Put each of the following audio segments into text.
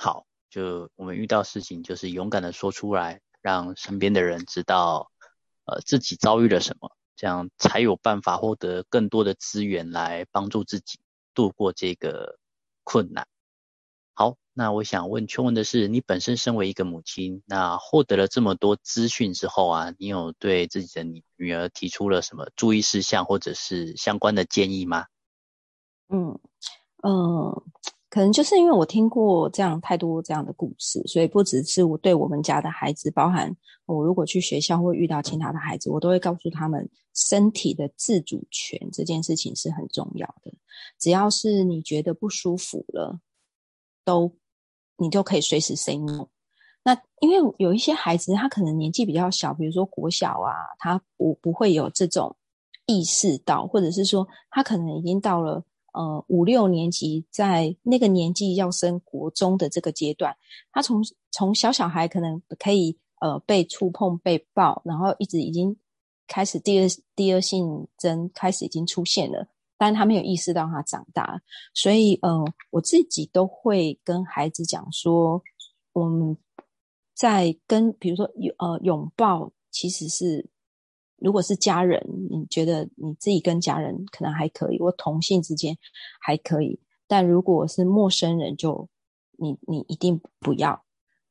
好，就我们遇到事情，就是勇敢的说出来，让身边的人知道，呃，自己遭遇了什么，这样才有办法获得更多的资源来帮助自己度过这个困难。好，那我想问秋文的是，你本身身为一个母亲，那获得了这么多资讯之后啊，你有对自己的女儿提出了什么注意事项或者是相关的建议吗？嗯，呃，可能就是因为我听过这样太多这样的故事，所以不只是我对我们家的孩子，包含我如果去学校或遇到其他的孩子，我都会告诉他们，身体的自主权这件事情是很重要的。只要是你觉得不舒服了。都，你就可以随时 say no。那因为有一些孩子，他可能年纪比较小，比如说国小啊，他不不会有这种意识到，或者是说他可能已经到了呃五六年级，在那个年纪要升国中的这个阶段，他从从小小孩可能可以呃被触碰、被抱，然后一直已经开始第二第二性征开始已经出现了。但他没有意识到他长大，所以，呃，我自己都会跟孩子讲说，我们在跟，比如说，呃，拥抱，其实是，如果是家人，你觉得你自己跟家人可能还可以，或同性之间还可以，但如果是陌生人，就你你一定不要，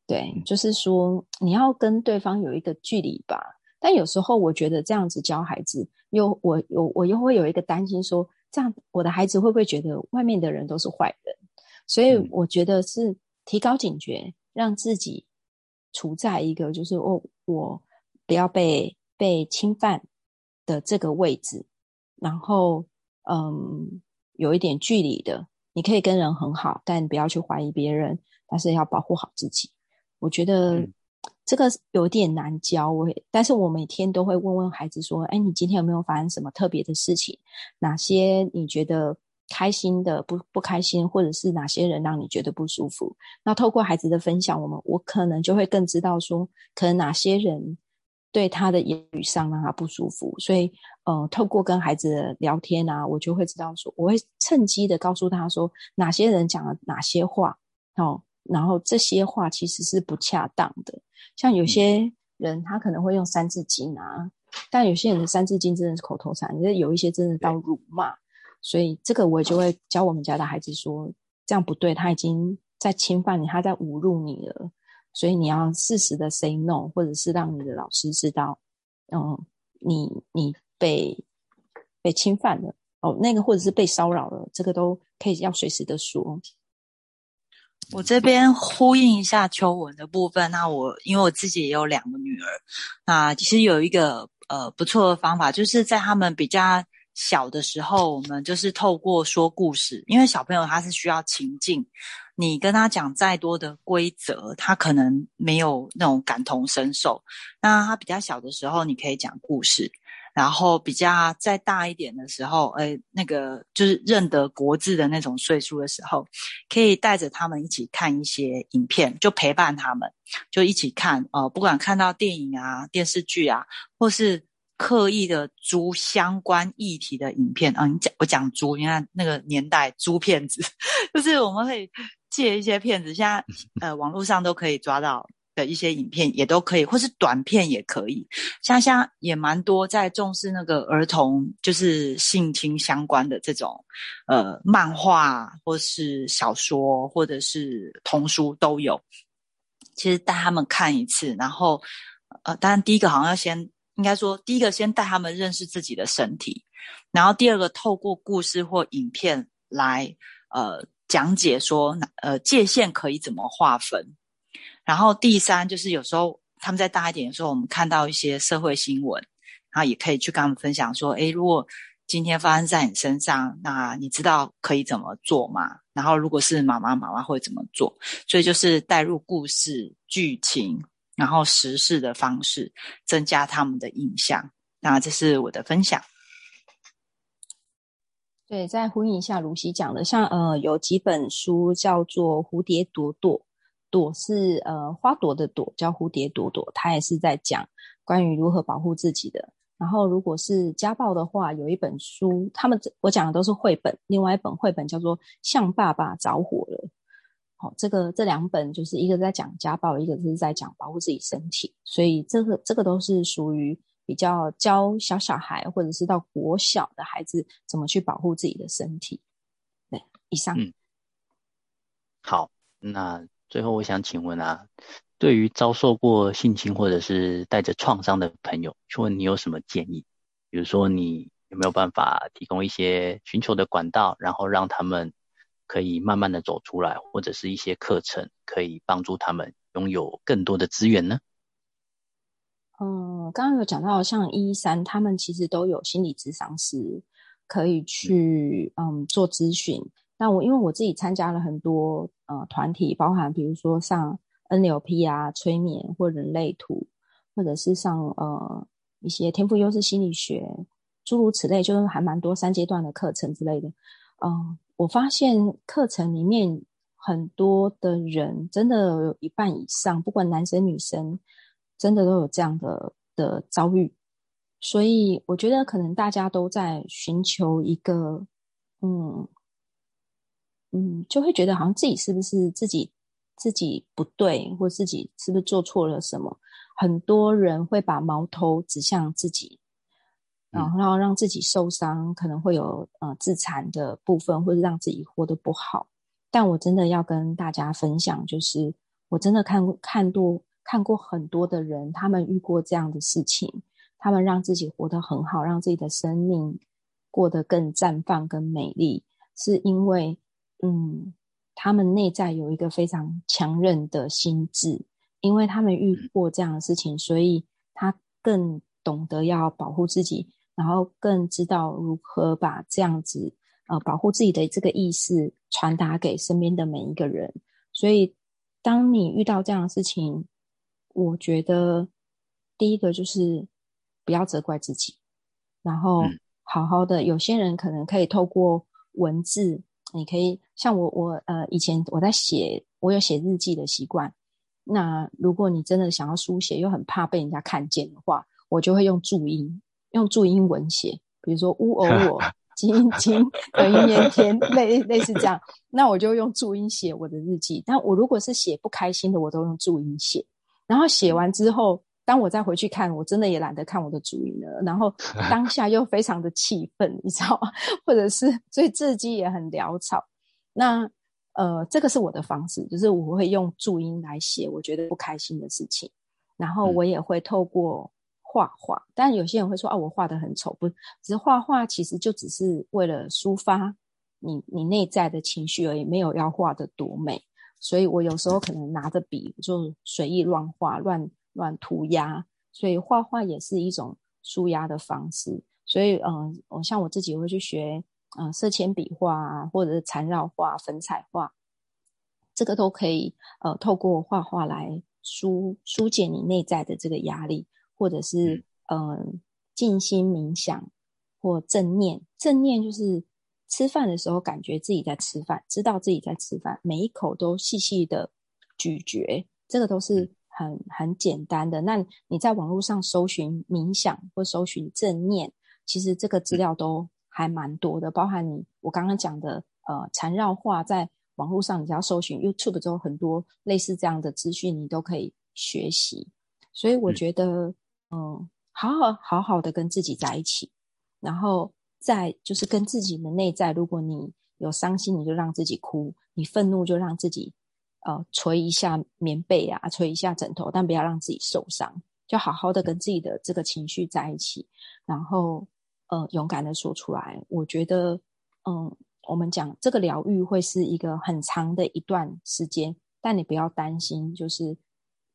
对，就是说你要跟对方有一个距离吧。但有时候我觉得这样子教孩子，又我我我又会有一个担心说。这样，我的孩子会不会觉得外面的人都是坏人？所以我觉得是提高警觉，让自己处在一个就是哦我不要被被侵犯的这个位置，然后嗯有一点距离的，你可以跟人很好，但不要去怀疑别人，但是要保护好自己。我觉得。这个有点难教，我但是我每天都会问问孩子说：“哎，你今天有没有发生什么特别的事情？哪些你觉得开心的，不不开心，或者是哪些人让你觉得不舒服？”那透过孩子的分享，我们我可能就会更知道说，可能哪些人对他的言语上让他不舒服。所以，呃，透过跟孩子聊天啊，我就会知道说，我会趁机的告诉他说，哪些人讲了哪些话，哦。然后这些话其实是不恰当的，像有些人他可能会用三字经啊，但有些人的三字经真的是口头禅，因为有一些真的到辱骂，所以这个我就会教我们家的孩子说，这样不对，他已经在侵犯你，他在侮辱你了，所以你要适时的 say no，或者是让你的老师知道，嗯，你你被被侵犯了哦，那个或者是被骚扰了，这个都可以要随时的说。我这边呼应一下秋文的部分，那我因为我自己也有两个女儿，那其实有一个呃不错的方法，就是在他们比较小的时候，我们就是透过说故事，因为小朋友他是需要情境，你跟他讲再多的规则，他可能没有那种感同身受。那他比较小的时候，你可以讲故事。然后比较再大一点的时候，呃，那个就是认得国字的那种岁数的时候，可以带着他们一起看一些影片，就陪伴他们，就一起看，呃，不管看到电影啊、电视剧啊，或是刻意的租相关议题的影片啊，你讲我讲租，你看那个年代租片子，就是我们可以借一些片子，现在呃网络上都可以抓到。的一些影片也都可以，或是短片也可以。像像也蛮多在重视那个儿童，就是性侵相关的这种，呃，漫画或是小说或者是童书都有。其实带他们看一次，然后，呃，当然第一个好像要先，应该说第一个先带他们认识自己的身体，然后第二个透过故事或影片来，呃，讲解说，呃，界限可以怎么划分。然后第三就是有时候他们再大一点的时候，我们看到一些社会新闻，然后也可以去跟他们分享说：，诶，如果今天发生在你身上，那你知道可以怎么做吗？然后如果是妈妈，妈妈会怎么做？所以就是带入故事剧情，然后实事的方式，增加他们的印象。那这是我的分享。对，再呼应一下卢西讲的，像呃，有几本书叫做《蝴蝶朵朵》。朵是呃花朵的朵，叫蝴蝶朵朵，它也是在讲关于如何保护自己的。然后如果是家暴的话，有一本书，他们我讲的都是绘本，另外一本绘本叫做《向爸爸着火了》。好，这个这两本就是一个在讲家暴，一个是在讲保护自己身体，所以这个这个都是属于比较教小小孩或者是到国小的孩子怎么去保护自己的身体。对，以上。嗯，好，那最后我想请问啊，对于遭受过性侵或者是带着创伤的朋友，请问你有什么建议？比如说你有没有办法提供一些寻求的管道，然后让他们。可以慢慢的走出来，或者是一些课程可以帮助他们拥有更多的资源呢？嗯，刚刚有讲到像一三，他们其实都有心理咨商师可以去嗯做咨询。那我因为我自己参加了很多呃团体，包含比如说像 NLP 啊、催眠或人类图，或者是像呃一些天赋优势心理学，诸如此类，就是还蛮多三阶段的课程之类的，嗯。我发现课程里面很多的人，真的有一半以上，不管男生女生，真的都有这样的的遭遇。所以我觉得可能大家都在寻求一个，嗯嗯，就会觉得好像自己是不是自己自己不对，或自己是不是做错了什么？很多人会把矛头指向自己。然后让自己受伤，可能会有呃自残的部分，或者让自己活得不好。但我真的要跟大家分享，就是我真的看看多看过很多的人，他们遇过这样的事情，他们让自己活得很好，让自己的生命过得更绽放、更美丽，是因为嗯，他们内在有一个非常强韧的心智，因为他们遇过这样的事情，所以他更懂得要保护自己。然后更知道如何把这样子呃保护自己的这个意识传达给身边的每一个人。所以，当你遇到这样的事情，我觉得第一个就是不要责怪自己，然后好好的。有些人可能可以透过文字，你可以像我我呃以前我在写，我有写日记的习惯。那如果你真的想要书写，又很怕被人家看见的话，我就会用注音。用注音文写，比如说 “乌偶我金金等于年天”，类类似这样，那我就用注音写我的日记。但我如果是写不开心的，我都用注音写。然后写完之后，当我再回去看，我真的也懒得看我的注音了。然后当下又非常的气愤，你知道吗？或者是所以字迹也很潦草。那呃，这个是我的方式，就是我会用注音来写我觉得不开心的事情，然后我也会透过。画画，但有些人会说啊，我画的很丑，不，只是画画，其实就只是为了抒发你你内在的情绪而已，没有要画的多美。所以我有时候可能拿着笔就随意乱画，乱乱涂鸦。所以画画也是一种舒压的方式。所以嗯，我像我自己会去学嗯色铅笔画啊，或者是缠绕画、粉彩画，这个都可以呃透过画画来疏疏解你内在的这个压力。或者是嗯，静心冥想或正念。正念就是吃饭的时候，感觉自己在吃饭，知道自己在吃饭，每一口都细细的咀嚼，这个都是很很简单的。那你在网络上搜寻冥想或搜寻正念，其实这个资料都还蛮多的，包含你我刚刚讲的呃缠绕画，在网络上你只要搜寻 YouTube 之后，很多类似这样的资讯，你都可以学习。所以我觉得。嗯，好好好好的跟自己在一起，然后再就是跟自己的内在。如果你有伤心，你就让自己哭；你愤怒，就让自己呃捶一下棉被啊，捶一下枕头，但不要让自己受伤。就好好的跟自己的这个情绪在一起，然后呃勇敢的说出来。我觉得，嗯，我们讲这个疗愈会是一个很长的一段时间，但你不要担心，就是。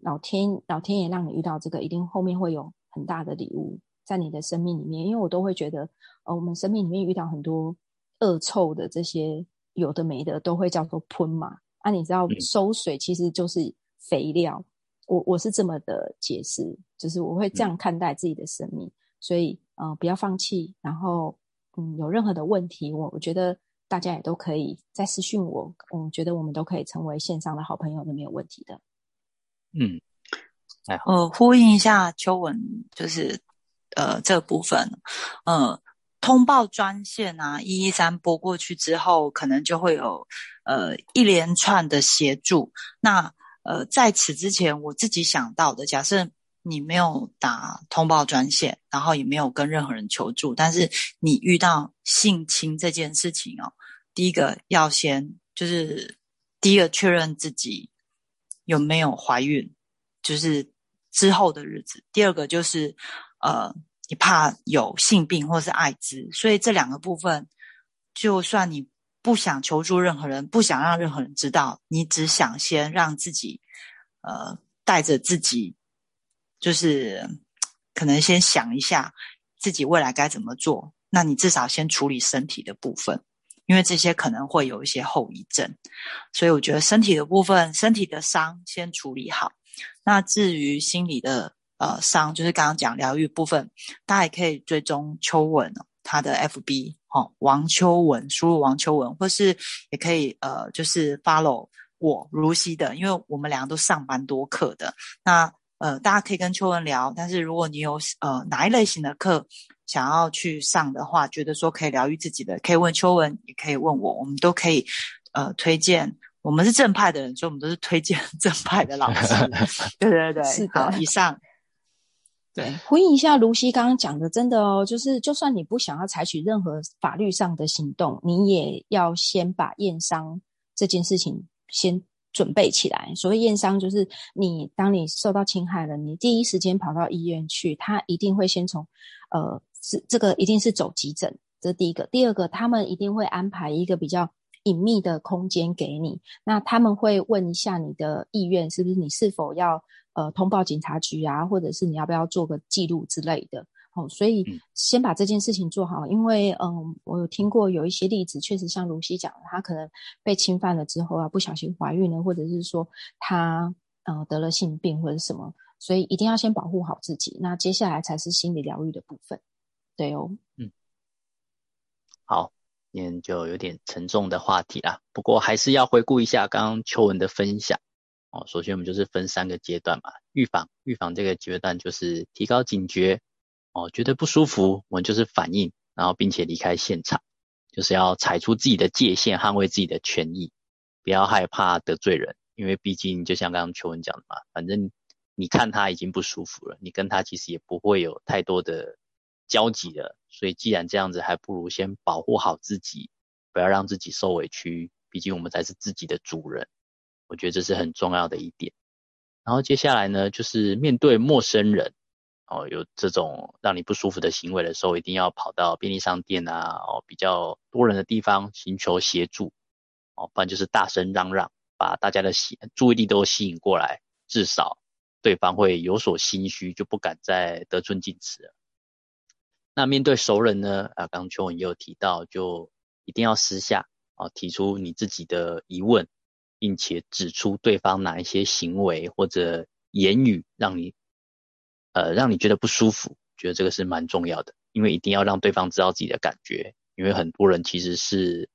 老天，老天爷让你遇到这个，一定后面会有很大的礼物在你的生命里面。因为我都会觉得，呃，我们生命里面遇到很多恶臭的这些有的没的，都会叫做喷嘛。啊，你知道收水其实就是肥料。我我是这么的解释，就是我会这样看待自己的生命。所以，呃，不要放弃。然后，嗯，有任何的问题，我我觉得大家也都可以再私讯我。我觉得我们都可以成为线上的好朋友，都没有问题的。嗯，哎，我呼应一下秋文，就是呃这部分，嗯，通报专线啊，一一三拨过去之后，可能就会有呃一连串的协助。那呃在此之前，我自己想到的，假设你没有打通报专线，然后也没有跟任何人求助，但是你遇到性侵这件事情哦，第一个要先就是第一个确认自己有没有怀孕，就是之后的日子；第二个就是呃。你怕有性病或是艾滋，所以这两个部分，就算你不想求助任何人，不想让任何人知道，你只想先让自己，呃，带着自己，就是可能先想一下自己未来该怎么做。那你至少先处理身体的部分，因为这些可能会有一些后遗症，所以我觉得身体的部分，身体的伤先处理好。那至于心理的，呃，伤就是刚刚讲疗愈部分，大家也可以追踪秋文他的 FB 哦，王秋文，输入王秋文，或是也可以呃，就是 follow 我如熙的，因为我们两个都上班多课的，那呃，大家可以跟秋文聊，但是如果你有呃哪一类型的课想要去上的话，觉得说可以疗愈自己的，可以问秋文，也可以问我，我们都可以呃推荐，我们是正派的人，所以我们都是推荐 正派的老师，对对对，是好，以上。对，回应一下卢西刚刚讲的，真的哦，就是就算你不想要采取任何法律上的行动，你也要先把验伤这件事情先准备起来。所谓验伤，就是你当你受到侵害了，你第一时间跑到医院去，他一定会先从，呃，是这个一定是走急诊，这是第一个。第二个，他们一定会安排一个比较隐秘的空间给你，那他们会问一下你的意愿，是不是你是否要。呃，通报警察局啊，或者是你要不要做个记录之类的，哦，所以先把这件事情做好，因为嗯，我有听过有一些例子，确实像卢西讲的，她可能被侵犯了之后啊，不小心怀孕了，或者是说她呃得了性病或者什么，所以一定要先保护好自己，那接下来才是心理疗愈的部分，对哦，嗯，好，今天就有点沉重的话题啦，不过还是要回顾一下刚刚秋文的分享。哦，首先我们就是分三个阶段嘛，预防，预防这个阶段就是提高警觉，哦，觉得不舒服，我们就是反应，然后并且离开现场，就是要踩出自己的界限，捍卫自己的权益，不要害怕得罪人，因为毕竟就像刚刚邱文讲的嘛，反正你看他已经不舒服了，你跟他其实也不会有太多的交集了，所以既然这样子，还不如先保护好自己，不要让自己受委屈，毕竟我们才是自己的主人。我觉得这是很重要的一点。然后接下来呢，就是面对陌生人，哦，有这种让你不舒服的行为的时候，一定要跑到便利商店啊，哦，比较多人的地方寻求协助，哦，不然就是大声嚷嚷，把大家的注意力都吸引过来，至少对方会有所心虚，就不敢再得寸进尺。那面对熟人呢，啊，刚刚邱文也有提到，就一定要私下啊提出你自己的疑问。并且指出对方哪一些行为或者言语让你，呃，让你觉得不舒服，觉得这个是蛮重要的，因为一定要让对方知道自己的感觉，因为很多人其实是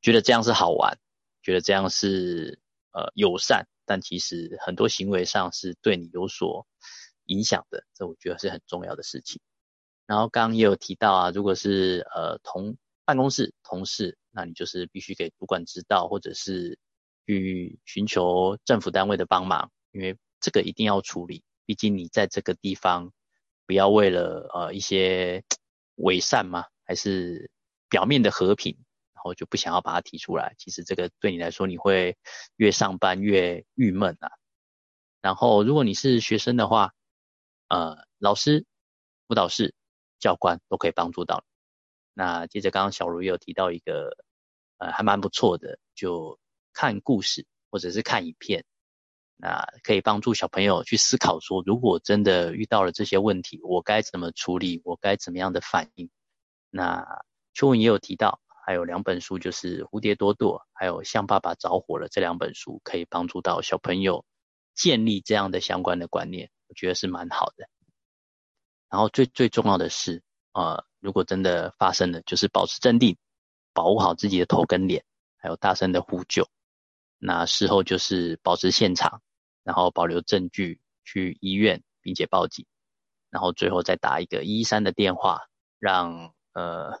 觉得这样是好玩，觉得这样是呃友善，但其实很多行为上是对你有所影响的，这我觉得是很重要的事情。然后刚刚也有提到啊，如果是呃同办公室同事，那你就是必须给主管知道，或者是。去寻求政府单位的帮忙，因为这个一定要处理。毕竟你在这个地方，不要为了呃一些伪善嘛，还是表面的和平，然后就不想要把它提出来。其实这个对你来说，你会越上班越郁闷啊。然后如果你是学生的话，呃，老师、辅导室、教官都可以帮助到你。那接着刚刚小茹也有提到一个，呃，还蛮不错的，就。看故事或者是看影片，那可以帮助小朋友去思考说，如果真的遇到了这些问题，我该怎么处理？我该怎么样的反应？那秋文也有提到，还有两本书，就是《蝴蝶多朵》还有《向爸爸着火了》这两本书，可以帮助到小朋友建立这样的相关的观念，我觉得是蛮好的。然后最最重要的是，呃，如果真的发生了，就是保持镇定，保护好自己的头跟脸，还有大声的呼救。那事后就是保持现场，然后保留证据去医院，并且报警，然后最后再打一个一三的电话，让呃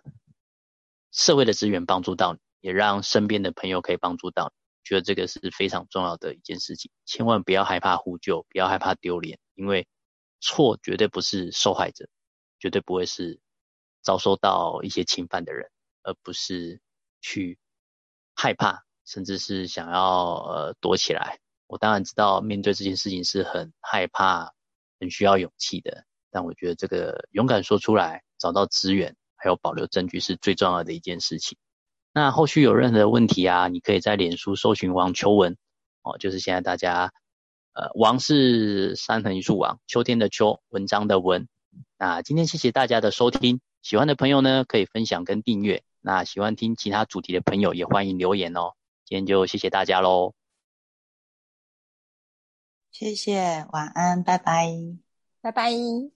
社会的资源帮助到你，也让身边的朋友可以帮助到你，觉得这个是非常重要的一件事情。千万不要害怕呼救，不要害怕丢脸，因为错绝对不是受害者，绝对不会是遭受到一些侵犯的人，而不是去害怕，甚至是想要呃躲起来。我当然知道面对这件事情是很害怕、很需要勇气的，但我觉得这个勇敢说出来、找到资源还有保留证据是最重要的一件事情。那后续有任何的问题啊，你可以在脸书搜寻王秋文哦，就是现在大家呃王是三横一竖王，秋天的秋，文章的文。那今天谢谢大家的收听，喜欢的朋友呢可以分享跟订阅，那喜欢听其他主题的朋友也欢迎留言哦。今天就谢谢大家喽。谢谢，晚安，拜拜，拜拜。